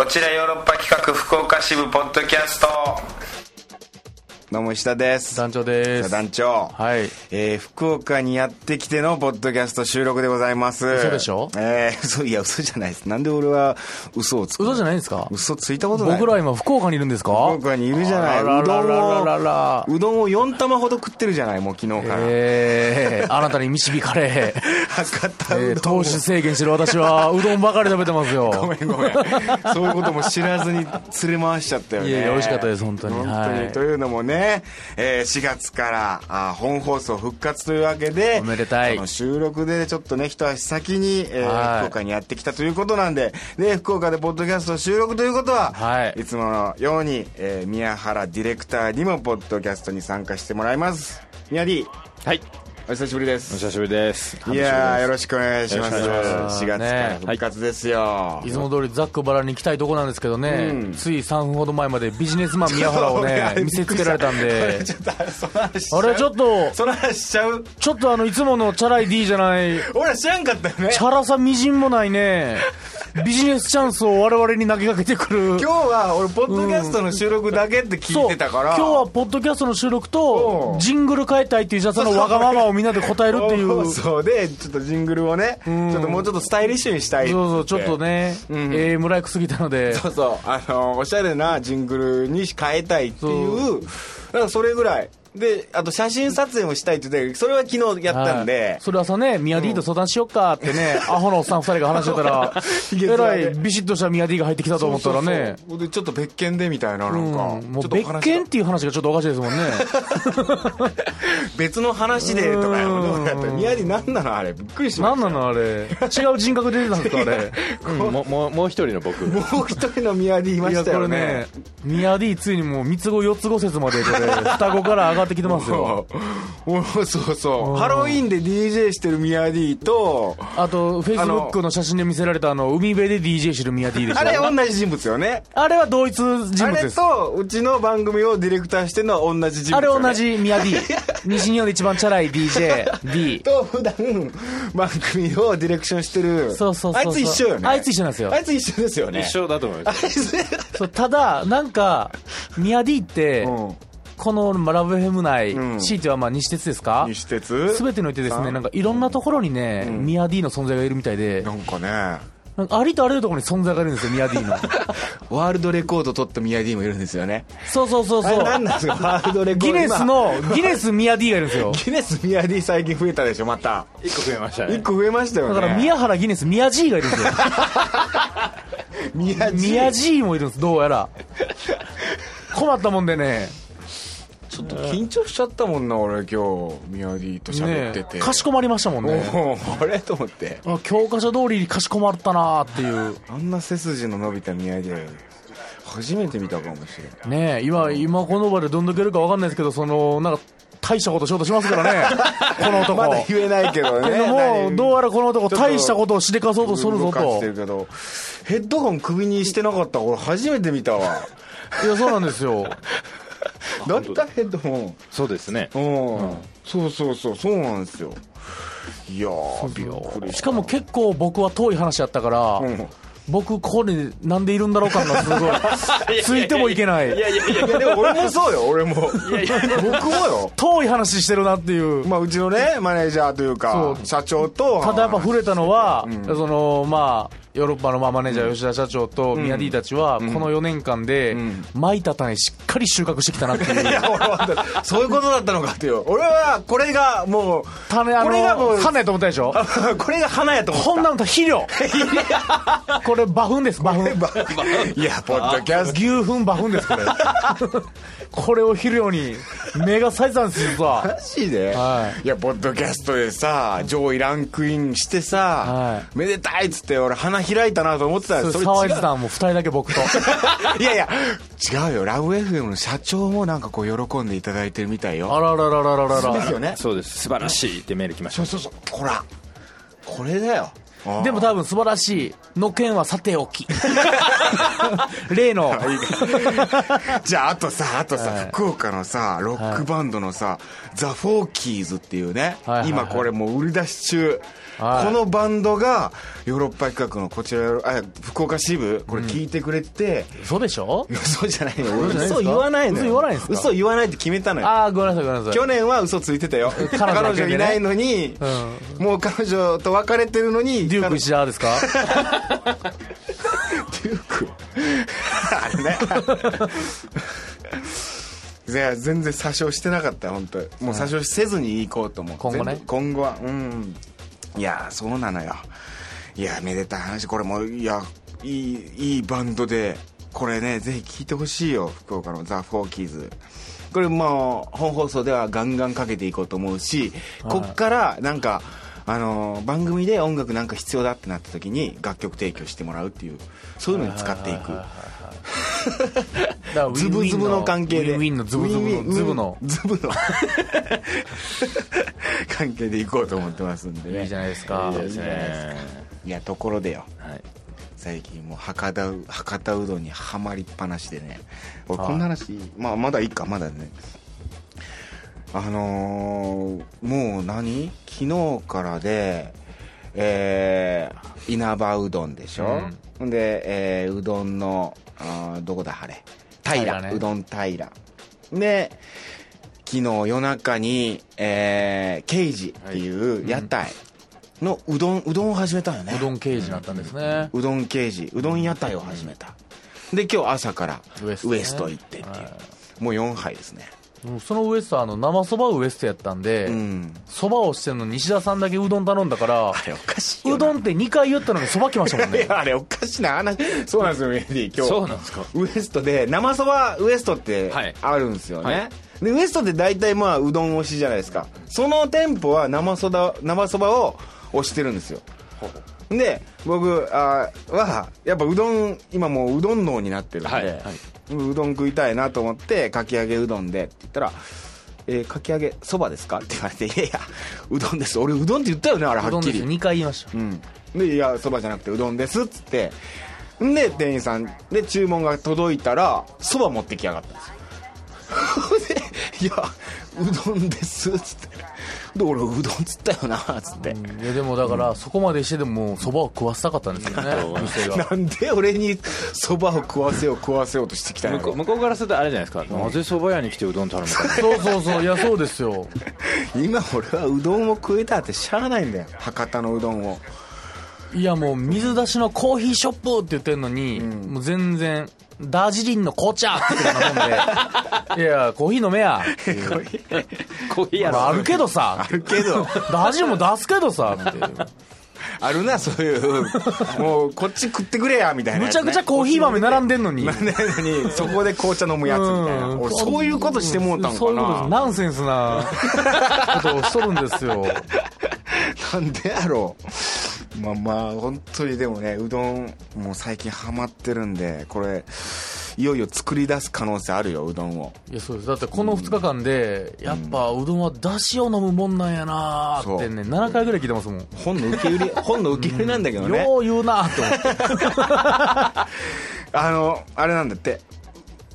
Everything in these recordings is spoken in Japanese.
こちらヨーロッパ企画福岡支部ポッドキャスト。どうも石田です。団長です。団長。はい。えー、福岡にやってきてのポッドキャスト収録でございます。嘘でしょ？えー、嘘いや嘘じゃないです。なんで俺は嘘をつく嘘じゃないんですか？嘘ついたことない。僕ら今福岡にいるんですか？福岡にいるじゃない。うどどんをうどんを4玉ほど食ってるじゃないもう昨日から、えー、あなたに導かれ、博多うえー、どんを。糖質制限してる私はうどんばかり食べてますよ。ごめんごめん。そういうことも知らずに連れ回しちゃったよね。いやいや美味しかったです本当に。本当に、はい。というのもね、えー4月からあ本放送復活というわけでおめでたい。その収録でちょっとね一足先に、えーはい。福岡にやってきたということなんでで福岡でポッドキャスト収録ということは、はいつものように、えー宮原ディレクターにもポッドキャストに参加してもらいます。宮 D はいお久しぶりです。お久しぶりです。いやーよろししくお願いします。しくお願いします。4月から復活ですよ、いつも通りざっくばらんに行きたいとこなんですけどね、うん。つい3分ほど前までビジネスマン宮原をね 見せつけられたんで。あれちょっとその話しちゃう。ちょっとあのいつものチャラい D じゃない。俺ら知らんかったよね。チャラさみじんもないねビジネスチャンスを我々に投げかけてくる。今日は俺ポッドキャストの収録だけって聞いてたから、そう。今日はポッドキャストの収録とうん。ジングル変えたいっていうじゃあそのわがままをみんなで答えるっていう。そうでちょっとジングルをね、ん。ちょっともうちょっとスタイリッシュにしたいそうそうちょっとね、うん。ええ村井くすぎたので。そうそう。あのおしゃれなジングルに変えたいっていう。だからそれぐらいであと写真撮影もしたいって言ってそれは昨日やったんで、はい。それ朝ね、宮 D と相談しよっかってね、アホのおっさん二人が話してたら、げえらいビシッとした宮 D が入ってきたと思ったらね、そうそうそうでちょっと別件でみたいななんか、うん。もう別件っていう話がちょっとおかしいですもんね。別の話でとかやった宮城何なのあれ。びっくりしました。何なのあれ？違う人格で出てたんですかあれ？もうもうもう一人の僕。もう一人の宮城いまいや、したよね。これね、宮 D ついにもう三つ子四つ子説までこれ、双子から上がってきてますよ。おそうそう。ハロウィンで DJ してる宮 D とあと、フェイスブックの写真で見せられたあの、海辺で DJ してる宮 D でしょ。あれ同じ人物よね。あれは同一人あれ物です。とうちの番組をディレクターしてるのは同じ人物あれ同じ宮 D。西日本で一番チャラい DJ、D。と普段番組をディレクションしてる。そうそうそうそう。あいつ一緒よね。あいつ一緒なんですよ。あいつ一緒ですよね。一緒だと思います。そうただ、なんか、ミヤ D って、うんこのまあラブヘム内、うん。C ってはまあ西鉄ですか？西鉄。すべてにおいてですね、なんかいろんなところにね、ん。ミヤ D の存在がいるみたいで、なんかね。なんかありとあらゆるところに存在がいるんですよ、ミヤ D の。ワールドレコード取った宮 D もいるんですよね。そうそうそうそう。あれ何なんですか？ワールドレコード。ギネス今。の、ギネスミヤ D がいるんですよ。ギネス宮 D 最近増えたでしょまた。一個増えましたね。一個増えましたよね。だから宮原ギネス、ミヤ G がいるんですよ。ミヤ G もいるんです、どうやら。困ったもんでね、ちょっと緊張しちゃったもんな俺今日宮 D と喋ってて、ねかしこまりましたもんね。あれ？と思って。あ教科書通りにかしこまったなーっていう。あんな背筋の伸びた宮 D 初めて見たかもしれないねえ今、今この場でどんだけいるか分かんないですけど、その、なんか、大したことしようとしますからね、この男。まだ言えないけどねも、どうやらこの男、大したことをしでかそうとするぞと。るけど。ヘッドホン首にしてなかった。俺初めて見たわ。いや、そうなんですよ。だったヘッドホンそうですね。うん、そうそうそうそうなんですよ。いやーびっくりしかも結構僕は遠い話やったから、うん。僕、ここになんでいるんだろう感がすごい、ついてもいけない。いやでも俺もそうよ。俺も。僕もよ。遠い話してるなっていう。まあうちのねマネージャーというか社長とただやっぱ触れたのは、うん。そのまあヨーロッパのまあマネージャー吉田社長と宮 D たちは、この4年間で、ん。巻いた種しっかり収穫してきたなっていう。いや俺はそういうことだったのかっていう。俺はこれがもう種、あこれがもうの、花やと思ったでしょ？これが花やと思った。こんなの肥料。これ馬糞です、馬糞。いやポッドキャスト。牛糞馬糞です、これ。これを肥料に、目が咲いてたんですよ、実は。マジで、、はい。やポッドキャストでさ上位ランクインしてさ、はめでたいっつって俺花開いたなと思ってたよそれそれ違う。騒いでたんもう二人だけ僕と。いやいや違うよ。ラブ FM の社長もなんかこう喜んでいただいてるみたいよ。あららららららら。ですよね。そうです。素晴らしいってメール来ました。そうそうそう。ほらこれだよ。でも多分素晴らしいの件はさておき。例の。じゃああとさあとさ、はい。福岡のさロックバンドのさ、ザ・フォーキーズっていうね、はいはいはい。今これもう売り出し中、はい。このバンドがヨーロッパ企画のこちらあ福岡支部これ聞いてくれて、嘘でしょ？嘘じゃないよ。嘘言わないのよ。嘘言わないんですか？嘘言わないって決めたのよ。ああ、ごめんなさい、ごめんなさい。去年は嘘ついてたよ。彼女いないのに、もう彼女と別れてるのにデューク石田ですか？デューク。あれね。いや全然詐称してなかった本当。もう詐称せずに行こうと思う。今後ね。今後は。うんいやそうなのよ。いやめでたい話。これもいやいいいいバンドでこれねぜひ聴いてほしいよ福岡のザ・フォーキーズこれまあ本放送ではガンガンかけていこうと思うしこっからなんかあの番組で音楽なんか必要だってなった時に楽曲提供してもらうっていうそういうのに使っていく。ズブズブの関係で。ウィンウィンのズブズブの。ズブの 関係でいこうと思ってますんでね。いいじゃないですか。いいですね。いやところでよ。はい。最近もう博多う博多うどんにはまりっぱなしでね。俺はいこんな話、まあまだいいかまだね。あのーもう何？昨日からでえー、稲葉うどんでしょ、ほん。で、えーうどんのあーどこだあれ。平平ね。うどん平で昨日夜中に、えー、ケイジっていう屋台のうどん、うどんを始めたよね。うどん刑事になったんですね。うどん刑事うどん屋台を始めた、で今日朝からウエスト行ってっていう、もう4杯ですね。そのウエストはあの生そばウエストやったんでうん。そば、をしてんのに西田さんだけうどん頼んだからあれおかしいうどんって2回言ったのにそば来ましたもん いねやあれおかしいなあなそうなんですよメディ今日。そうなんですか。ウエストで生そばウエストってはい。あるんですよね、はいでウエストって大体まあうどん推しじゃないですか。その店舗は生そば生そばを推してるんですよ。で僕あはやっぱうどん今もううどん脳になってるんで、はいはい。うどん食いたいなと思ってかき揚げうどんでって言ったら「えーかき揚げそばですか?」って言われて「いやいやうどんです。俺うどんって言ったよねあれはっきり。うどんです2回言いました。うん、で「いやそばじゃなくてうどんです」っつって。んで店員さんで注文が届いたらそば持ってきやがったんですよ で「いやうどんです」っつって。で俺うどんっつったよなっつって、いやでもだからそこまでしてでもそばを食わせたかったんですよね 店が。なんで俺にそばを食わせよう食わせようとしてきたの向こう向こうからするとあれじゃないですか、なぜ蕎麦屋に来てうどん頼むか。そうそうそういやそうですよ。今俺はうどんを食えたってしゃあないんだよ。博多のうどんを。いやもう水出しのコーヒーショップって言ってんのに、もう全然ダージリンの紅茶って言ってたもんで。いやコーヒー飲めや。っていうコーヒーやまああるけどさ。あるけど。ダージリンも出すけどさ。っていうあるなそういう。もうこっち食ってくれやみたいなむちゃくちゃコーヒー豆並んでんのに。なんでのにそこで紅茶飲むやつみたいな、うん。俺そういうことしてもうたんかそういうことナンセンスなことをしとるんですよ。なんでやろうまあまあ本当にでもねうどんもう最近ハマってるんでこれいよいよ作り出す可能性あるようどんを。いやそうです。だってこの2日間でやっぱうどんはだしを飲むもんなんやなーってね7回ぐらい聞いてますもん。本の受け売り 本の受け売りなんだけどね、よう言うなーって思って。あのあれなんだって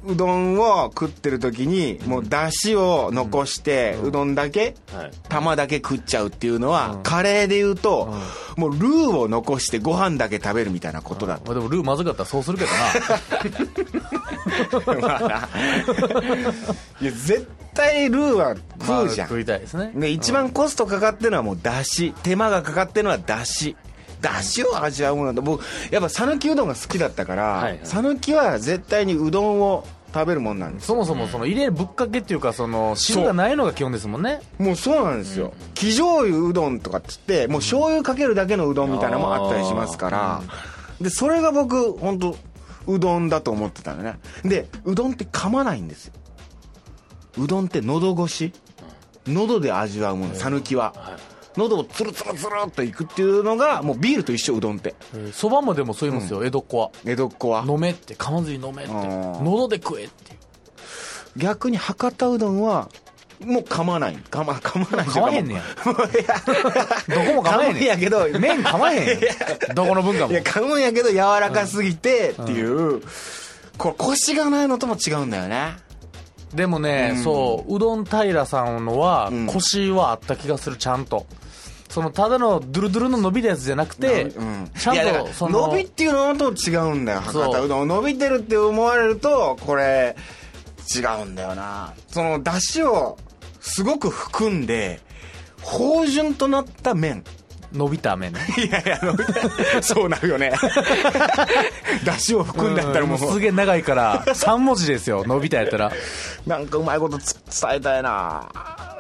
うどんを食ってる時にもうだしを残して、うどんだけはい。玉だけ食っちゃうっていうのは、カレーで言うと、もうルーを残してご飯だけ食べるみたいなことだと、まあでもルーまずかったらそうするけどな。まあな。いや絶対ルーは食うじゃん、まあ食いたいですね。で一番コストかかってるのはもうだし手間がかかってるのはだしだしを味わうものだ僕やっぱ讃岐うどんが好きだったからはいはい。讃岐、は絶対にうどんを食べるもんなんです。そもそもその入れるぶっかけっていうかその汁がないのが基本ですもんね。もうそうなんですよ。生醤油うどんとかっつってもう醤油かけるだけのうどんみたいなのもあったりしますから。でそれが僕本当うどんだと思ってたのね。でうどんって噛まないんですよ。うどんって喉越し？喉で味わうもの讃岐は喉をツルツルツルっといくっていうのがもうビールと一緒うどんって。そばもでもそう言いますよ、江戸っ子は。江戸っ子は。飲めって。噛まずに飲めって。喉で食えっていう。逆に博多うどんはもう噛まない。噛ま噛まない噛まへんねや。どこも噛まへん噛むんねやけど麺噛まへんどこの文化も。いや噛むんやけど柔らかすぎてっていう、これコシがないのとも違うんだよね。でもね、うん。そううどん平さんのはうん。コシはあった気がするちゃんとそのただのドゥルドゥルの伸びたやつじゃなくて、うん。ちゃんとその伸びっていうのと違うんだよ。博多うどん伸びてるって思われるとこれ違うんだよな。その出汁をすごく含んで芳醇となった麺。伸びた麺。ね いやいや伸びた。そうなるよね。出汁を含んだったらもう、んすげえ長いから3文字ですよ。伸びたやったら。なんかうまいことつ伝えたいな。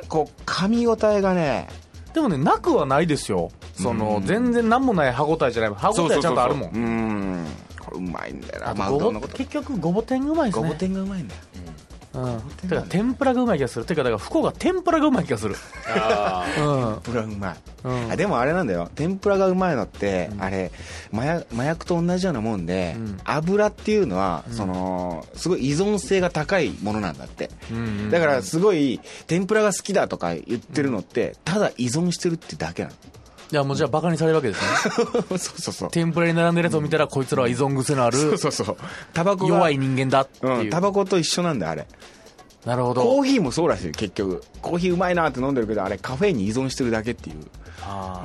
こう噛み応えがねでもねなくはないですよ。その、全然何もない歯応えじゃない。歯応えちゃんとあるもん。そうん。これうまいんだよな。まあ結局ごぼ天がうまいですね。ごぼ天がうまいんだようん。てか天ぷらがうまい気がする。てかだから福岡天ぷらがうまい気がする。あうん。天ぷらうまい、うん。あでもあれなんだよ。天ぷらがうまいのって、あれ麻薬麻薬と同じようなもんで、うん。油っていうのは、そのすごい依存性が高いものなんだって、うんうん。だからすごい天ぷらが好きだとか言ってるのって、ただ依存してるってだけなのいやもうじゃあバカにされるわけですね。そうそうそう。天ぷらに並んでるやつを見たらこいつらは依存癖のある。そうそうそう。タバコが弱い人間だっていう、うんタバコと一緒なんだよあれ。なるほど。コーヒーもそうらしいよ結局。コーヒーうまいなって飲んでるけどあれカフェインに依存してるだけっていう。あ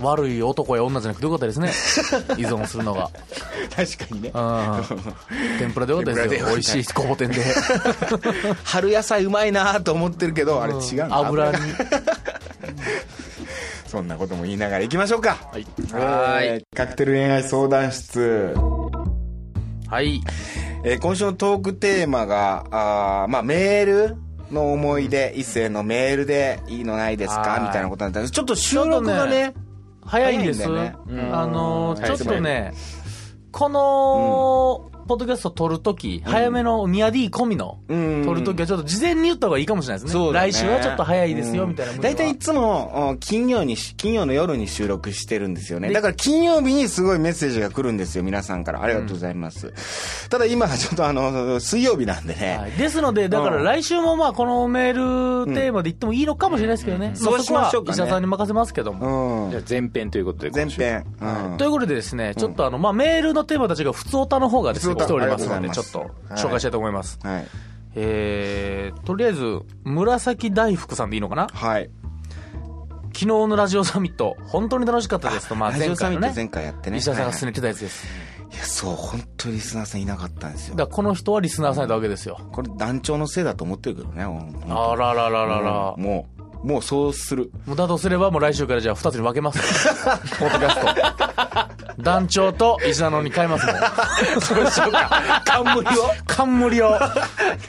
ー。悪い男や女じゃなくてよかったですね。依存するのが。確かにね。うん。天ぷらでよ。かったですよ。美味しいごぼ天で。春野菜うまいなと思ってるけどあれ違うん。だ油にそんなことも言いながら行きましょうか。はい。はい。カクテル恋愛相談室。はい。えー今週のトークテーマがあーまあメールの思い出一斉のメールでいいのないですか？はい。みたいなことなんだけどちょっと収録がね早いんですよね。あのーちょっとねこのポッドキャスト撮るとき、早めのミヤ D 込みのうん。撮るときはちょっと事前に言った方がいいかもしれないですね。そうだね。来週はちょっと早いですよみたいな。うん。大体いつもうん金曜にし金曜の夜に収録してるんですよね。でだから金曜日にすごいメッセージが来るんですよ皆さんから。ありがとうございます、ただ今はちょっとあの水曜日なんでね、はい。ですので、だから来週もまあこのメールテーマで言ってもいいのかもしれないですけどね、まあそうしましょうかね。そこは石田さんに任せますけども。うん。じゃあ前編ということで前編、うん。ということでですね、ちょっとあの、まあメールのテーマたちが普通オタの方がですね、来ておりますので、ちょっと紹介したいと思います。はい。えー、とりあえず、紫大福さんでいいのかな？はい。昨日のラジオサミット、本当に楽しかったですと、まあ前回のね、前回やってね。石田さんが進はいめてたやつです。い。やそう本当にリスナーさんいなかったんですよ。だこの人はリスナーさんだわけですよ。これ団長のせいだと思ってるけどねあららららら。もうもうそうするもうだとすればもう来週からじゃあ二つに分けます。ポッドキャスト。団長と石田のに変えますもん。そうしようか。冠を？冠を。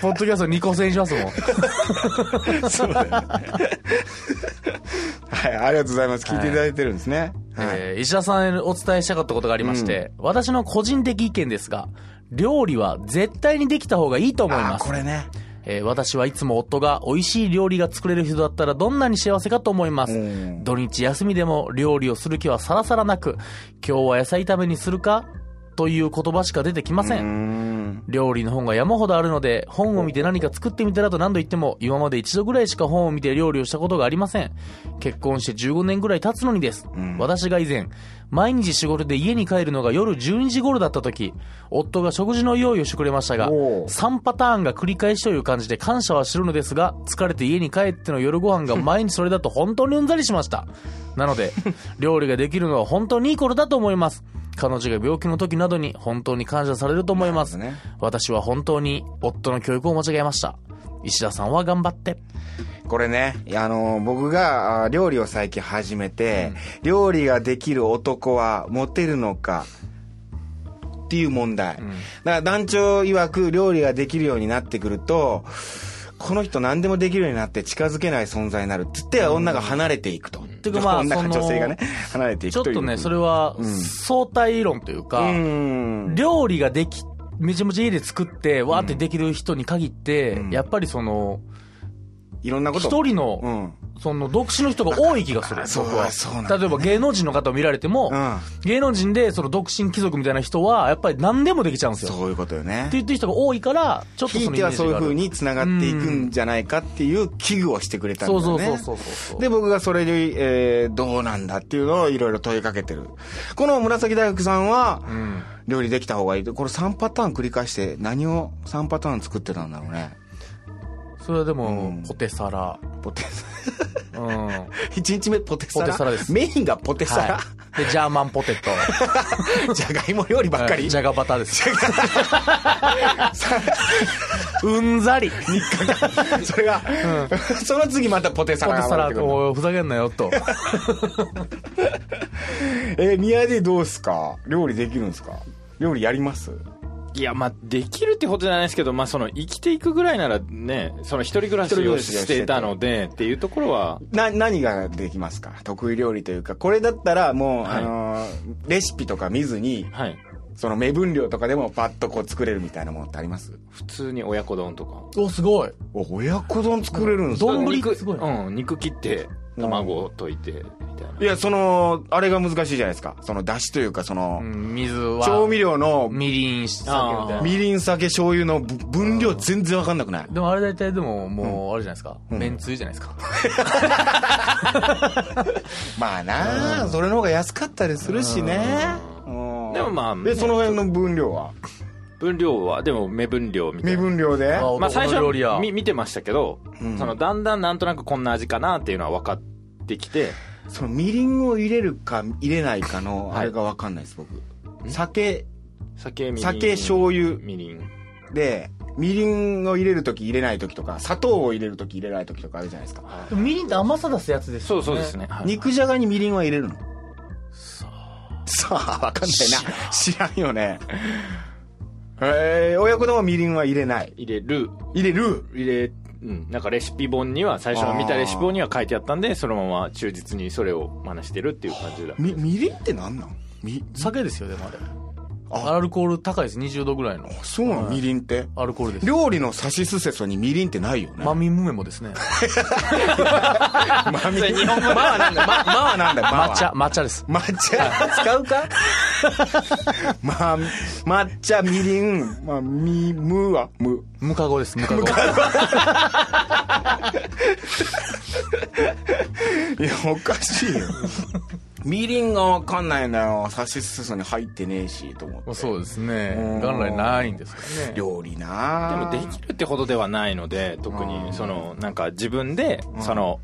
ポッドキャスト2個制にしますもん。そうだよねはいありがとうございます聞いていただいてるんですね、はいえー石田さんへお伝えしたかったことがありまして、私の個人的意見ですが、料理は絶対にできた方がいいと思います。これねえー私はいつも夫が美味しい料理が作れる人だったらどんなに幸せかと思いますうん。土日休みでも料理をする気はさらさらなく、今日は野菜炒めにするかという言葉しか出てきませ。うんん料理の本が山ほどあるので、本を見て何か作ってみたらと何度言っても、今まで一度ぐらいしか本を見て料理をしたことがありません。結婚して15年ぐらい経つのにです。ん私が以前、毎日仕事で家に帰るのが夜12時頃だった時、夫が食事の用意をしてくれましたが、おう3パターンが繰り返しという感じで感謝はしてるのですが、疲れて家に帰っての夜ご飯が 毎日それだと本当にうんざりしました。なので、料理ができるのは本当にいい頃だと思います。彼女が病気の時などに本当に感謝されると思います。なるほ私は本当に夫の教育を間違えました。石田さんは頑張って。これね、あの僕があ料理を最近始めて、料理ができる男はモテるのかっていう問題。だから団長曰く料理ができるようになってくると、この人何でもできるようになって近づけない存在になるって言って女が離れていくと。てかまあ女女性がね、離れていくという。ちょっとね、それは相対論というか、うん。料理ができ、めちゃめちゃ家で作って、わーってできる人に限って、やっぱりその、いろんなこと一人の、うんその独身の人が多い気がする。そう僕はそうなんだ例えば芸能人の方を見られても、うん芸能人でその独身貴族みたいな人は、やっぱり何でもできちゃうんですよ。ってそういうことよね言ってる人が多いから、ちょっとそのイてはそういう風メージがある。に繋がっていくんじゃないかっていう危惧をしてくれたんだよねそうそうそうそうそう。で、僕がそれで、えー、どうなんだっていうのをいろいろ問いかけてる。この紫大福さんは、うん。料理できた方がいい。これ3パターン繰り返して、何を3パターン作ってたんだろうね。それはでも、うんポテサラ。ポテ、うん。は1日目ポテサラポテサラですメインがポテサラ、い。で、ジャーマンポテト。じゃがいも料理ばっかり、じゃがバターです。うんざり。それが、その次またポテサラポテサラ、おいふざけんなよ、と。えー宮でどうすか？料理できるんですか？料理やります？いや、まあ、できるってことじゃないですけど、まあ、その、生きていくぐらいならね、その一人暮らしをしてたので、っていうところは、な、何ができますか？得意料理というか、これだったらもう、はいあのーレシピとか見ずに、はい。その目分量とかでもパッとこう作れるみたいなものってあります？普通に親子丼とか。お、すごい。お、親子丼作れるんですか丼肉、すごいうん、肉切って、卵を溶いて、みたいな。いや、その、あれが難しいじゃないですか。その、出汁というか、その、うん水は。調味料の、みりん、酒みたいな。みりん、酒、醤油のぶ分量全然わかんなくない？でもあれ大体でも、もう、あれじゃないですか？んめんつゆじゃないですか？まあなあ、それの方が安かったりするしね。うんでもまあで、その辺の分量は？分量は、でも目分量みたい目な。分量で？あまあ最初は見見てましたけど、うんそのだんだんなんとなくこんな味かなっていうのは分かってきて、そのみりんを入れるか入れないかの、はいあれがわかんないです、僕。酒酒、みりん。酒醤油みりん。で、みりんを入れるとき入れないときとか、砂糖を入れるとき入れないときとかあるじゃないですか。でもみりんって甘さ出すやつですよね。そうそうですね。はい肉じゃがにみりんは入れるの？さあ、わかんないな。知らんよね。えー、親子丼はみりんは入れない。入れる。入れる？入れ、うん。なんかレシピ本には、最初の見たレシピ本には書いてあったんで、そのまま忠実にそれを真似してるっていう感じだ。み、みりんってなんなん？み、酒ですよ、でもあれ。あアルコール高いです、20度ぐらいの。そうなの、はいみりんって？アルコールです。料理のさしすせそにみりんってないよね。マミムメモですね。まみ日本語まあなんだ、ま、まあなんだ、抹茶、抹茶です。抹茶使うか？まあ、抹茶、みりん、まあ、み、むは、む。ムカゴです、ムカゴ。いや、おかしいよ。みりんがわかんないんだよ。さしすせそに入ってねえし、と思って。そうですねうん。元来ないんですからね。料理なでもできるってほどではないので、特うんに、その、なんか自分で、その、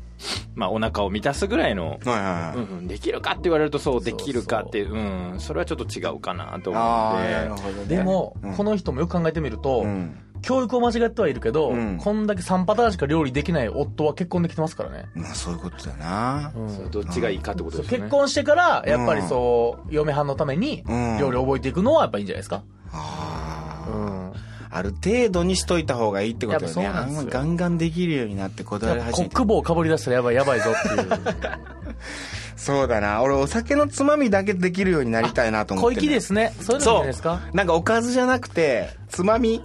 まあお腹を満たすぐらいの、はいはいはい。うんうん、できるかって言われるとそうできるかってうん、それはちょっと違うかなと思ああ、うんでなるほどね。でも、うんこの人もよく考えてみると、うん。教育を間違ってはいるけど、うんこんだけ3パターンしか料理できない夫は結婚できてますからね。まあ、そういうことだな。そうどっちがいいかってことですよね。結婚してから、やっぱりそう、嫁はんのためにうん、料理を覚えていくのはやっぱいいんじゃないですか？ああ。うん。ある程度にしといた方がいいってことよね。あんガンガンできるようになってこだわりやっぱ始めて。コックかぶり出したらやばいやばいぞっていう。そうだな。俺、お酒のつまみだけできるようになりたいなと思っ小てる。粋ですね。そういうのじゃないですか？なんかおかずじゃなくて、つまみ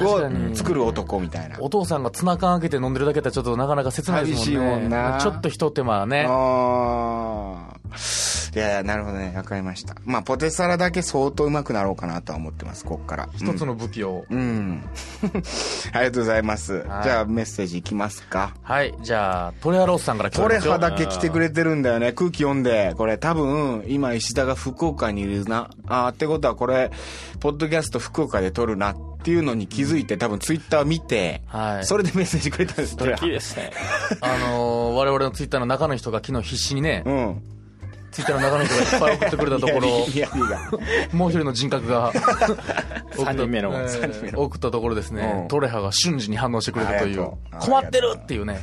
を作る男みたいな。お父さんがツナ缶開けて飲んでるだけだったらちょっとなかなか切ないですもんね。寂しいもんなちょっと一手間ね。ああ。いやいや、なるほどね。わかりました。まあ、ポテサラだけ相当うまくなろうかなとは思ってます、こっから。一つの武器を。うん。うん。ありがとうございます。はいじゃあ、メッセージいきますか。はい。じゃあ、トレハロースさんから来てトレハだけ来てくれてるんだよね。空気読んで。これ多分、今石田が福岡にいるな。あーってことはこれ、ポッドキャスト福岡で撮るなっていうのに気づいて、多分ツイッター見て、はい。それでメッセージくれたんです、トレハ素敵。ですね。あのー我々のツイッターの中の人が昨日必死にね、うん。ツイッターの中の人がいっぱい送ってくれたところ、もう一人の人格が、三人目のえー送ったところですね、うんトレハが瞬時に反応してくれたという困ってるっていうね、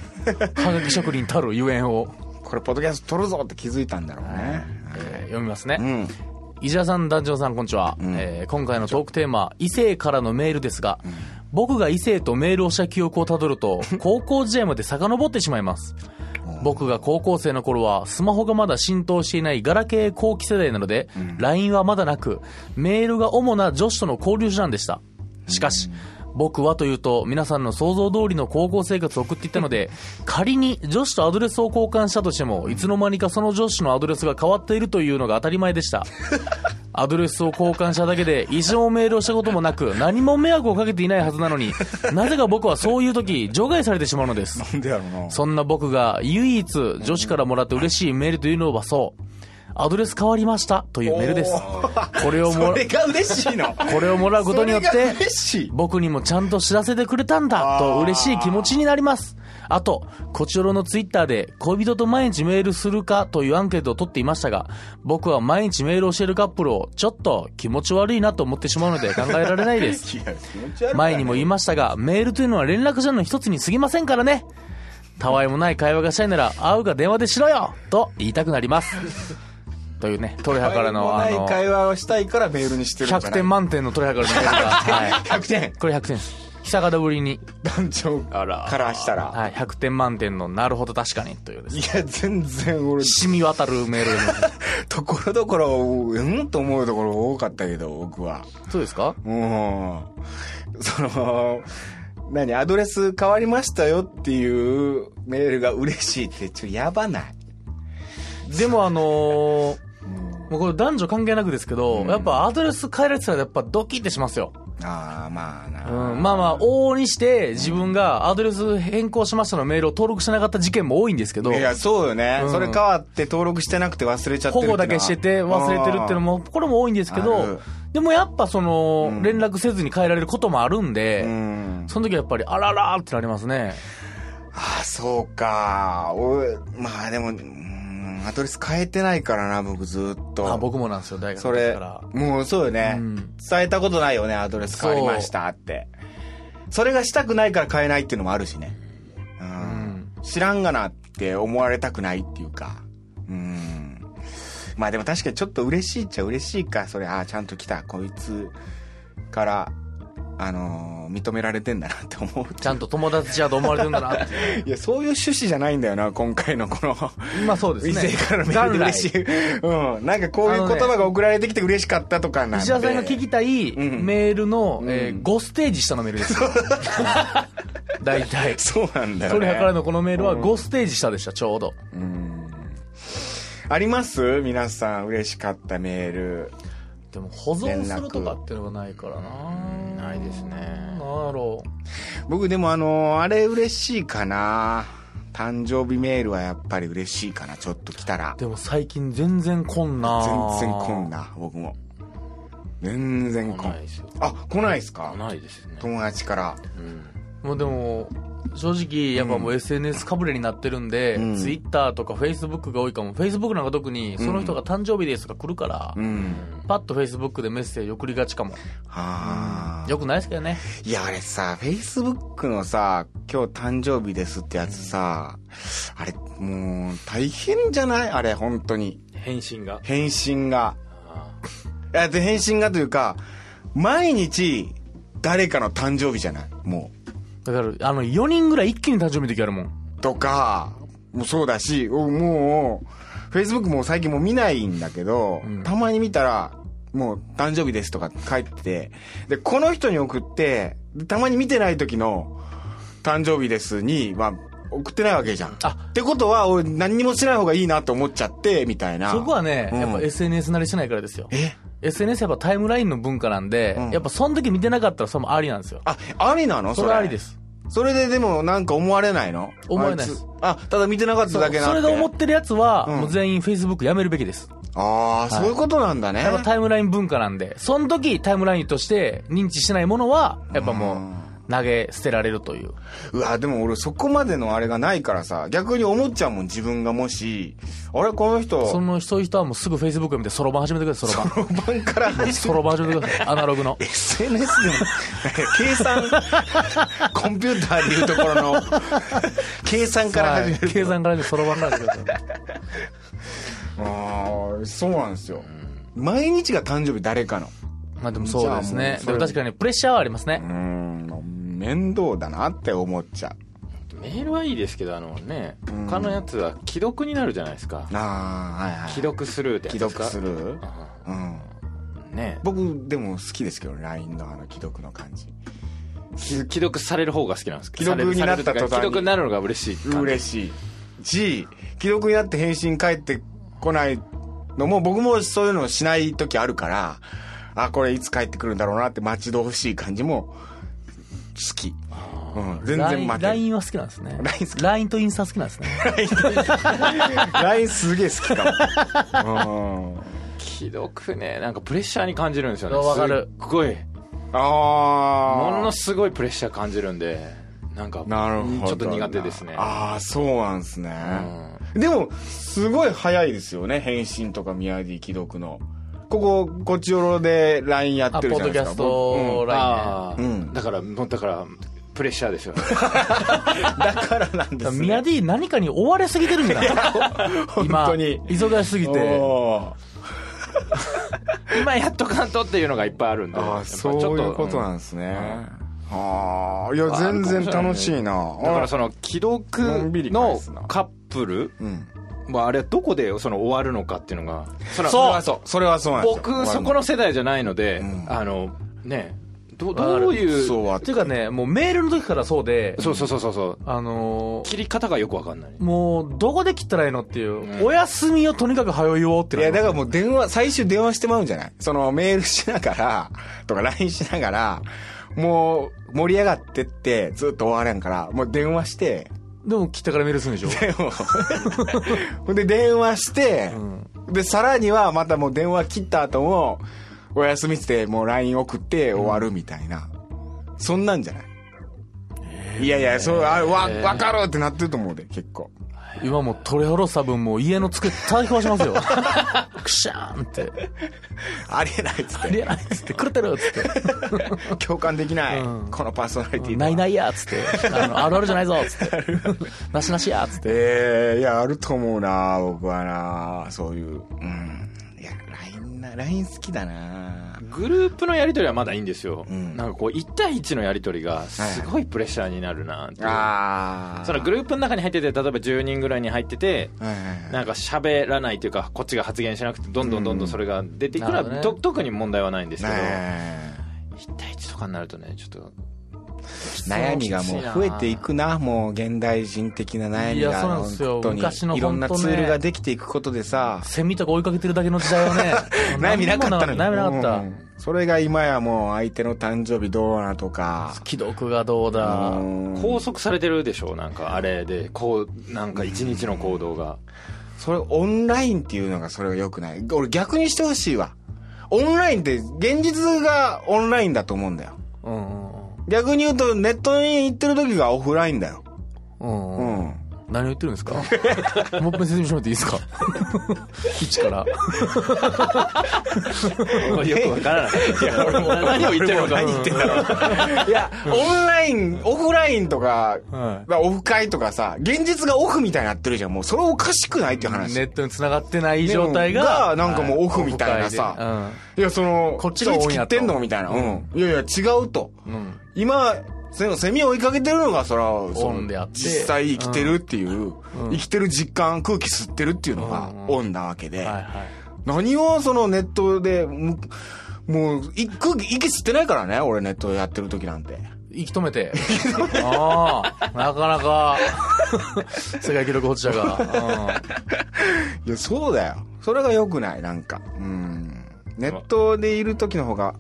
はがき職人たるゆえんを、これ、ポッドキャスト撮るぞって気づいたんだろうね。えー読みますね。うん。伊沢さん、団長さん、こんにちは、ん。えー今回のトークテーマ、異性からのメールですが、僕が異性とメールをした記憶をたどると、高校時代まで遡ってしまいます。僕が高校生の頃は、スマホがまだ浸透していないガラケー後期世代なので、LINE はまだなく、メールが主な女子との交流手段でした。しかし、僕はというと、皆さんの想像通りの高校生活を送っていったので、仮に女子とアドレスを交換したとしても、いつの間にかその女子のアドレスが変わっているというのが当たり前でした。アドレスを交換しただけで、一生メールをしたこともなく、何も迷惑をかけていないはずなのに、なぜか僕はそういう時、除外されてしまうのです。なんでやろうな。そんな僕が唯一女子からもらって嬉しいメールというのはそう、アドレス変わりましたというメールです。これをもそれが嬉しいの。これをもらうことによって。僕にもちゃんと知らせてくれたんだと嬉しい気持ちになります。あと、こちらのツイッターで恋人と毎日メールするかというアンケートを取っていましたが、僕は毎日メールをしているカップルをちょっと気持ち悪いなと思ってしまうので考えられないです。前にも言いましたが、メールというのは連絡手段の一つに過ぎませんからね。たわいもない会話がしたいなら、会うか電話でしろよと言いたくなります。というね、トレハからの、あないの、会話をしたいからメールにしてるんじゃない？100点満点のトレハからのメールが、はい。100点。これ100点です。久方ぶりに、団長から。したら。はい、100点満点の、なるほど確かに、というですいや、全然俺、染み渡るメールで ところどころ、うんと思うところ多かったけど、僕は。そうですか？もう、その、何、アドレス変わりましたよっていうメールが嬉しいって、ちょっとやばない。でもあのーもうこれ男女関係なくですけど、やっぱアドレス変えられてたらやっぱドキってしますよ。ああ、まあな。うん、まあまあ、往々にして自分がアドレス変更しましたのメールを登録してなかった事件も多いんですけど、いや、そうよね、うんそれ変わって登録してなくて忘れちゃってる保護だけしてて忘れてるっていうのも、これも多いんですけあどる、でもやっぱそのう、ん連絡せずに変えられることもあるんで、うん。その時はやっぱり、あららーってなりますね。ああ、そうか。おまあでも、うんアドレス変えてないからな、僕ずっと。あ僕もなんですよ、大学それもうそうよね、うん伝えたことないよね、アドレス変わりましたって。それがしたくないから変えないっていうのもあるしね。うん。ん知らんがなって思われたくないっていうか。うん。まあでも確かにちょっと嬉しいっちゃ嬉しいか。それ、ああ、ちゃんと来た。こいつから、あのー認められてんだなって思う。ちゃんと友達じゃと思われてるんだなっていや、そういう趣旨じゃないんだよな、今回のこの。まあそうです異ね。性からのメールで嬉しい。うん。なんかこういう言葉が送られてきて嬉しかったとかなんで。石田さんが聞きたいうんメールの、うんえー5ステージ下のメールです。大体。そうなんだよ、ね。鳥羽からのこのメールは5ステージ下でした、ちょうど。うん。あります？皆さん嬉しかったメール。でも保存するとかっていうのがないからなないですねなんやろ僕でもあのあれ嬉しいかな。誕生日メールはやっぱり嬉しいかな。ちょっと来たらう。でも最近全然来んな全然来んな、僕も。全然来ん来ないですよあ、来ないっすか？ないですね友達から。うんもうでも、正直、やっぱもう SNS かぶれになってるんで、うん Twitter とか Facebook が多いかも。Facebook なんか特に、その人が誕生日ですとか来るから、うん。パッと Facebook でメッセージ送りがちかも。はあ。よくないですけどね。いや、あれさ、Facebook のさ、今日誕生日ですってやつさ、あれ、もう、大変じゃない？あれ、本当に。返信が返信が。あで、返信がというか、毎日、誰かの誕生日じゃない？もだから、あの、4人ぐらい一気に誕生日の時あるもん。う。とか、もうそうだし、おもう、Facebook もう最近もう見ないんだけど、うんたまに見たら、もう誕生日ですとか書いてて、で、この人に送って、でたまに見てない時の誕生日ですに、まあ、送ってないわけじゃん。あってことは、俺何にもしない方がいいなと思っちゃって、みたいな。そこはね、うんやっぱ SNS 慣れしてないからですよ。え？SNS やっぱタイムラインの文化なんで、うんやっぱその時見てなかったらそれもありなんですよ。あ、ありなの？それはありです。それででもなんか思われないの？思われないですあただ見てなかっただけなそって。れで思ってるやつは、うんもう全員 Facebook やめるべきです。ああ、そういうことなんだね。やっぱタイムライン文化なんで、その時タイムラインとして認知しないものは、やっぱもうんう、投げ捨てられるという。うわ、でも俺そこまでのあれがないからさ、逆に思っちゃうもん、自分がもし、あれ、この人、その、そういう人はもうすぐ Facebook 見て、そろばん始めてください、そろばん。そろばんから始めそろばん始めてください、アナログの。SNS でも、計算、コンピューターでいうところの、計算から始める。はい計算からでそろばんから始めてください。ああ、そうなんですよ。毎日が誕生日誰かの。まあでもそうですね。でも確かにプレッシャーはありますうね。ん、面倒だなって思っちゃう。メールはいいですけどあのねうん。他のやつは既読になるじゃないですか。ああ、はいはい。既読スルーってやつ既ですか？読する？うん。うん。ね。僕、でも好きですけどね、LINE のあの既読の感じ。き既読される方が好きなんです既読になった途端に。既読になるのが嬉しい嬉しい。し既読になって返信返ってこないのも僕もそういうのをしない時あるからあこれいつ帰ってくるんだろうなって待ち遠しい感じも好き、うん、全然てる。LINE は好きなんですね。LINE 好き。LINE とインスタ好きなんですね。LINE すげえ好きかも、うん、既読ねなんかプレッシャーに感じるんですよね。わかる。すっごい。ああものすごいプレッシャー感じるんでなんかなるほどちょっと苦手ですね。ああそうなんですね、でもすごい早いですよね。返信とか宮城既読のこここっちよろで LINE やってるじゃないですかあポッドキャストうん LINE ああ、うん。だからもうだからプレッシャーですよ。ね だからなんですねミヤディ何かに追われすぎてるんじゃない本今当に。忙しすぎて。お 今やっとかんとっていうのがいっぱいあるんで。ーあそういうことなんですね、ああいや全然楽しいな。だからその既の読のカップルうんはあれはどこでその終わるのかっていうのがそのそれはそう。それはそうなんですよ。僕そこの世代じゃないので、うん。あのねどどういうそうはっていうかねもうメールの時からそうでそうそうそうそうそう。あのー切り方がよくわかんない。もうどこで切ったらいいのっていう、うん。お休みをとにかく早いよっていや、だかららもう電話、最終電話してまうんじゃない。そのメールしながら、とか LINE しながら、もう盛り上がってって、ずっと終わらんから、もう電話して、でも切ったからメールするんでしょ、でも、ほんで電話してう、ん、で、さらにはまたもう電話切った後も、お休みってもう LINE 送って終わるみたいな。そんなんじゃない？いやいや、そう、あわ、わかるってなってると思うで、結構。今もうトレホロサ分もう家の机叩き壊しますよクシャーンってありえないっつって。ありえないっつって狂ってるっつって共感できない。うんこのパーソナリティないないやっつってあのあるあるじゃないぞっつってなしなしやっつってええいや、あると思うな、僕はな、そういう。うん。いや、LINE な、LINE 好きだな。グループのやり取りはまだいいんですよ、うん。なんかこう1対1のやり取りがすごいプレッシャーになるなっていう、ああ。そのグループの中に入ってて例えば10人ぐらいに入っててはいはいはい。なんか喋らないというかこっちが発言しなくてどんどんどんどんそれが出ていくのは、なるほどね。と特に問題はないんですけど、ね1対1とかになるとねちょっと悩みがもう増えていくな、もう現代人的な悩みいやが。そうなんですよ。本当に昔のいろんなツールができていくことでさ、セミとか追いかけてるだけの時代はね 悩みなかったのに。悩みなかった、うん。それが今やもう相手の誕生日どうなとか。既読がどうだ。うん。拘束されてるでしょなんかあれでこうなんか一日の行動が。それオンラインっていうのがそれが良くない。俺逆にしてほしいわ。オンラインって現実がオンラインだと思うんだよ。うんうん逆に言うとネットに行ってる時がオフラインだよ。うん。ううんん何を言ってるんですか？もう一遍説明してもらっていいですか？一から。よくわからない。何を言ってるのか。何言ってんだろう。いやオンラインオフラインとか、はオフ会とかさ現実がオフみたいになってるじゃん。もうそれおかしくないっていう話。ネットに繋がってない状態ががなんかもうオフみたいなさ。はいうん。いやそのこっちが切ってんの？みたいな。うん。いやいや違うと。うん。今そのセミを追いかけてるのがそらオンであって。実際生きてるっていう、うん。生きてる実感空気吸ってるっていうのがオンなわけで、何をそのネットでむもうい空気息吸ってないからね俺ネットやってる時なんて。息止めて。ああなかなか。世界記録保持者が。いやそうだよ。それが良くないなんか。うん。ネットでいる時の方が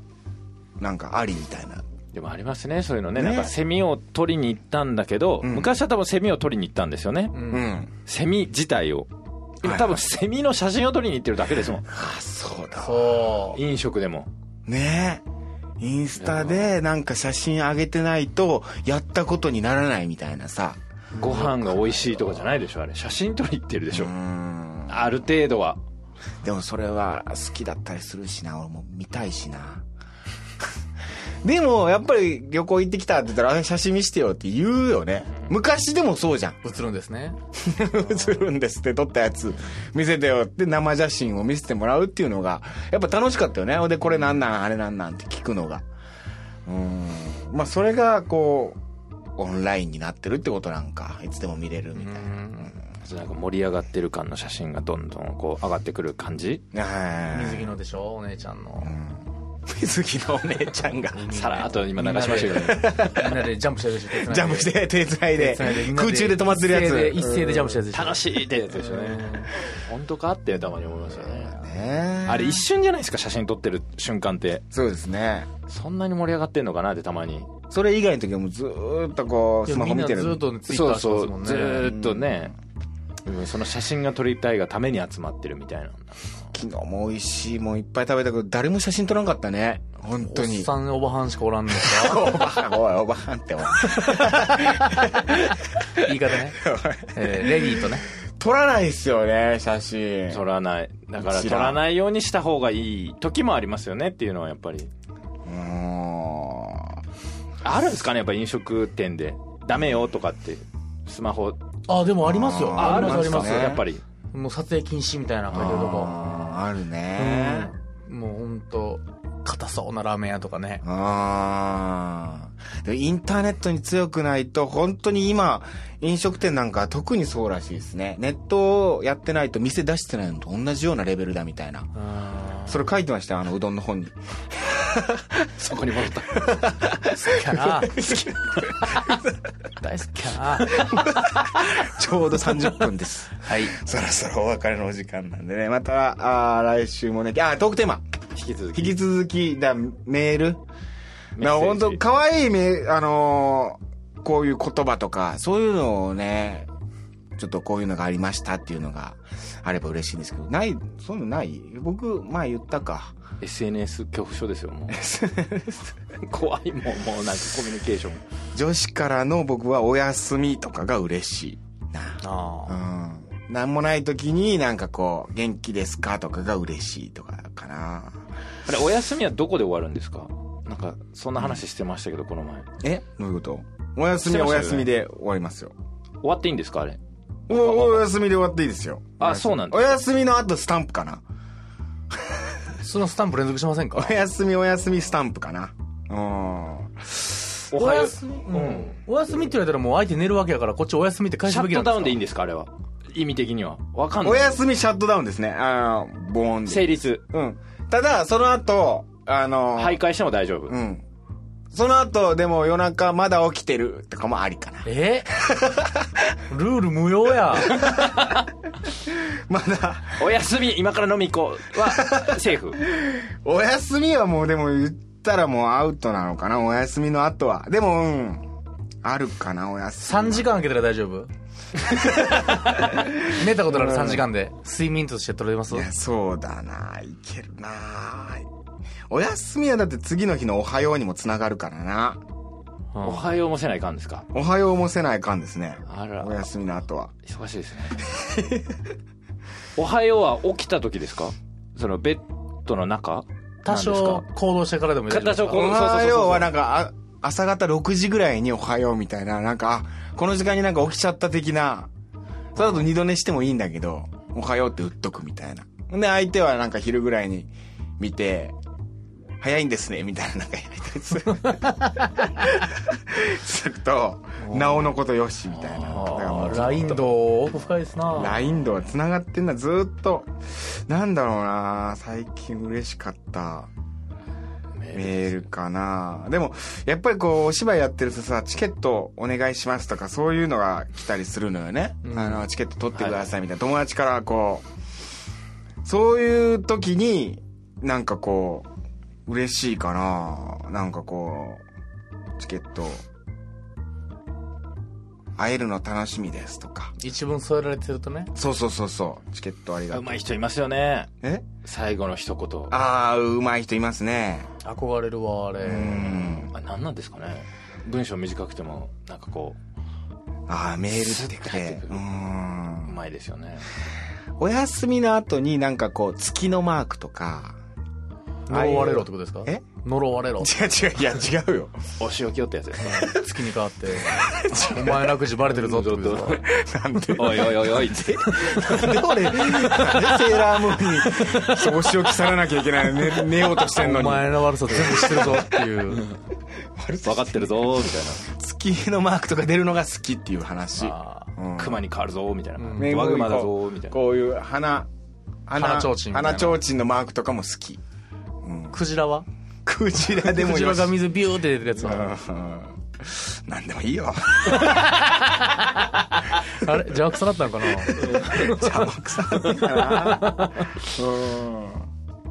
なんかありみたいなでもありますねそういうのね。ね。なんかセミを取りに行ったんだけど、うん。昔は多分セミを取りに行ったんですよね、うん。セミ自体を。多分セミの写真を撮りに行ってるだけですもん。あそうだ。そ飲食でも。ね。えインスタでなんか写真上げてないとやったことにならないみたいなさ。ご飯が美味しいとかじゃないでしょあれ。写真撮りに行ってるでしょ、うん。ある程度は。でもそれは好きだったりするしな。俺も見たいしなでもやっぱり旅行行ってきたって言ったらあ写真見してよって言うよね。昔でもそうじゃん。う映るんですね。映るんですって撮ったやつ見せてよって生写真を見せてもらうっていうのがやっぱ楽しかったよね。ほんでこれなんなんあれなんなんって聞くのが。うん。まあそれがこうオンラインになってるってことなんかいつでも見れるみたいな。ん。か盛り上がってる感の写真がどんどんこう上がってくる感じ。水着のでしょお姉ちゃんの水着のお姉ちゃんがさらっと今流しましたけど。ね みんなでジャンプしてるでしょジャンプして手つないで空中で止まってるやつ。一斉でジャンプしてるやつでしょ。楽しいってやつでしょ。ね本当かってたまに思いますよね。ねあれ一瞬じゃないですか写真撮ってる瞬間って。そうですね。そんなに盛り上がってんのかなってたまに。それ以外の時はもうずーっとこうスマホ見てる。ずっとツイッターしてますもんね。ずーっとね。うんその写真が撮りたいがために集まってるみたいな。昨日も美味しいもんいっぱい食べたけど誰も写真撮らんかったね。本当に。おっさんおばはんしかおらんのか？おばはんおいおばはんっておい言い方ね、えーレディーとね。撮らないっすよね写真。撮らない。だから。撮らないようにした方がいい時もありますよねっていうのはやっぱり。うーん。あるんですかねやっぱ飲食店で。ダメよとかって。スマホあでもありますよ。ありますありますねやっぱり。もう撮影禁止みたいな書いてるとこあるね。うん。もう本当硬そうなラーメン屋とかね。ああ。インターネットに強くないと、本当に今、飲食店なんかは特にそうらしいですね。ネットをやってないと店出してないのと同じようなレベルだみたいな。それ書いてましたよあのうどんの本に。そこに戻った好きやな大好きやな ちょうど30分です。はいそろそろお別れのお時間なんでね。また、あー来週もね、あー、トークテーマ。引き続き引き続き、だメール。な本当可愛いメあのーこういう言葉とか、そういうのをね、ちょっとこういうのがありましたっていうのがあれば嬉しいんですけど、ない、そういうのない？僕、前言ったか。SNS 恐怖症ですよもう怖いもんもうなんかコミュニケーション女子からの僕はお休みとかが嬉しいな。あうーん。なんもない時になんかこう、元気ですかとかが嬉しいとかかな。あれお休みはどこで終わるんですか？なんかそんな話してましたけどこの前え？どういうこと？お休みはお休みで終わりますよ。終わっていいんですかあれ？おお休みで終わっていいですよ。あそうなんだお休みの後スタンプかな。そのスタンプ連続しませんか？お休みお休みスタンプかな。うん。おおはよう休み、うん、お休みって言われたらもう相手寝るわけやからこっちお休みって返シャッすべきなんですか？トダウンでいいんですかあれは意味的にはわかんないお休みシャットダウンですね。あーボーンで。成立うん。ただ、その後、あの、徘徊しても大丈夫、うん。その後、でも夜中まだ起きてるとかもありかな。え？ルール無用や まだ、お休み今から飲み行こうはセーフ お休みはもうでも言ったらもうアウトなのかな、お休みの後は。でも、うん。あるかな、お休み。3時間空けたら大丈夫？寝たことのある3時間で睡眠として取れます？そうだな。いけるな。お休みはだって次の日のおはようにもつながるからな。うん。おはようもせないかんですか？おはようもせないかんですね。あら。お休みの後は。忙しいですね。おはようは起きた時ですか？そのベッドの中？多少行動してからでもいいです。か多少行お動そうそうそうそうはようはなんか、あ朝方6時ぐらいにおはようみたいな、なんか、あ、この時間になんか起きちゃった的な、その後二度寝してもいいんだけど、おはようって打っとくみたいな。で、相手はなんか昼ぐらいに見て、早いんですね、みたいななんかやりたりする。すると、なおのことよし、みたいな。ラインド奥深いですなラインドは繋がってんな、ずーっと。なんだろうな最近嬉しかった。メールかなでも、やっぱりこう、お芝居やってるとさ、チケットお願いしますとか、そういうのが来たりするのよね。うんあの、チケット取ってくださいみたいな。友達からこう、そういう時に、なんかこう、嬉しいかななんかこう、チケット、会えるの楽しみですとか。一文添えられてるとねそうそうそうそう。チケットありがとう。うまい人いますよねえ？最後の一言ああ、うまい人いますね。憧れるわあれうん。あ何なんですかね文章短くてもなんかこああ、メールってきてうるうん。まいですよねお休みの後になんかこう、月のマークとか。呪われろってことですか？え？呪われろ。違う違う、いや違うよ。お仕置きよってやつですか月に変わって。お前の悪事バレてるぞってことですか？なんで、おいおいおいおいって。なんで俺、なんでセーラームーンに、そうし置き去らなきゃいけないの、寝寝ようとしてんのおに。前の悪さ全部知ってるぞっていう。分かってるぞみたい月のマークとか出るのが好きっていう話。熊に変わるぞみたいな。ワグマだぞみたいな。こういう花、花提灯みたいな。花提灯のマークとかも好き。クジラは？クジラでもクジよしラが水ビューって出てるやつは。うんなんでもいいよ。あれ？邪魔くさだったのかな？邪魔くさいかな。う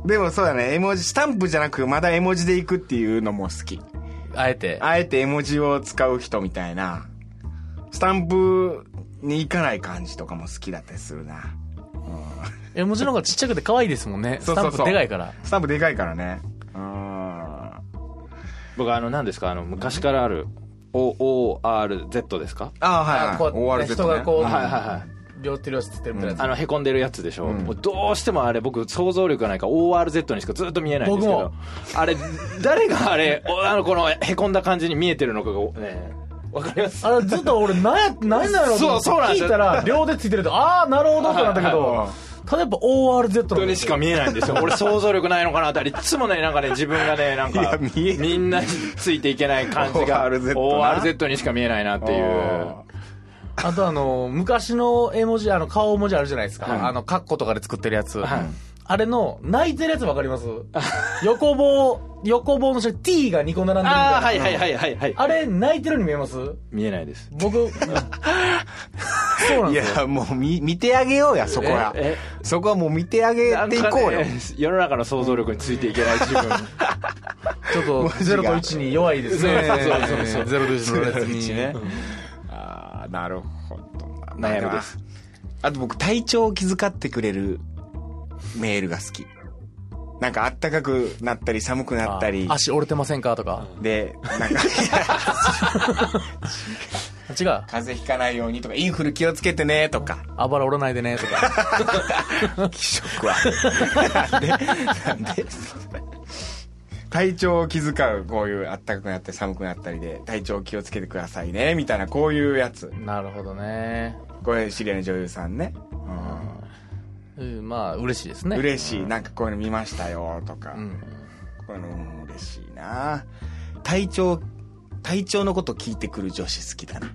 ん。でもそうだね。絵文字スタンプじゃなくまだ絵文字でいくっていうのも好き。あえて？あえて絵文字を使う人みたいな。スタンプに行かない感じとかも好きだったりするな絵文字の方がちっちゃくて可愛いですもんね。スタンそうそう。そうプでかいから。スタンプでかいからね。うん。僕あの何ですか？あの昔からある OORZ ですか？ああはいはいこう ORZ 人がこう、はいはいはい。両手両手つってるみたいなやつ。あのへこんでるやつでしょ、うん。もうどうしてもあれ僕想像力がないから ORZ にしかずっと見えないんですけど。あれ誰があれ おあのこのへこんだ感じに見えてるのかがねわかります？あれずっと俺何や、何なのそうそうなんですよ。聞いたら両手ついてると、ああ、なるほどってなったけはいど、ただやっぱ ORZ のにしか見えないんですよ。俺想像力ないのかなって。いつもねなんかね自分がねなんかみんなについていけない感じが ORZ な。ORZ にしか見えないなっていう。あとあの、昔の絵文字、あの、顔文字あるじゃないですか。はい。あの、カッコとかで作ってるやつ。はいあれの、泣いてるやつわかります？横棒、横棒の下に T が2個並んでるみたいな。ああはいはいはいはいはい。あれ、泣いてるに見えます？見えないです。僕、そうなんいですよ。やもう見見てあげようやそこは。え？そこはもう見てあげていこうよ、ね世の中の想像力についていけない自分。ちょっと、0と1に弱いですね。そうそうそうそう。0と1の列に。1ねああなるほど。な悩みです。あと僕体調を気遣ってくれるメールが好き。なんかあったかくなったり寒くなったり。あ足折れてませんか？とか。でなんか 違う。風邪ひかないようにとかインフル気をつけてねとか。あばら折らないでねとか。気色は。なんでなんで？体調を気遣うこういうあったかくなったり寒くなったりで体調を気をつけてくださいねみたいなこういうやつ。なるほどね。これ知り合いの女優さんね、うん、まあ、嬉しいですね。嬉しい。なんかこういうの見ましたよとか、うん。こういうのも嬉しいな。体調体調のこと聞いてくる女子好きだな。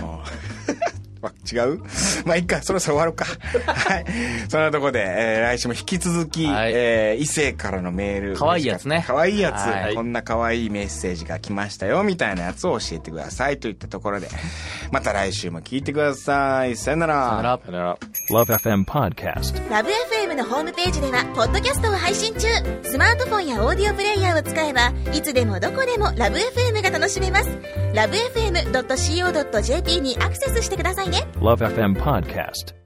もうあ違う？まあいいか。そろそろ終わろうか。はい。そんなとこで、えー来週も引き続き、はい。えー異性からのメール可愛いやつね。可愛いやつ、はい。こんな可愛いメッセージが来ましたよみたいなやつを教えてください。といったところでまた来週も聞いてください。さよなら。さよなら。さよなら。Love FM Podcast. ラブ f m のホームページではポッドキャストを配信中。スマートフォンやオーディオプレイヤーを使えばいつでもどこでもラブ f m が楽しめます。ラブ FM.co.jp にアクセスしてくださいね Love FM Podcast.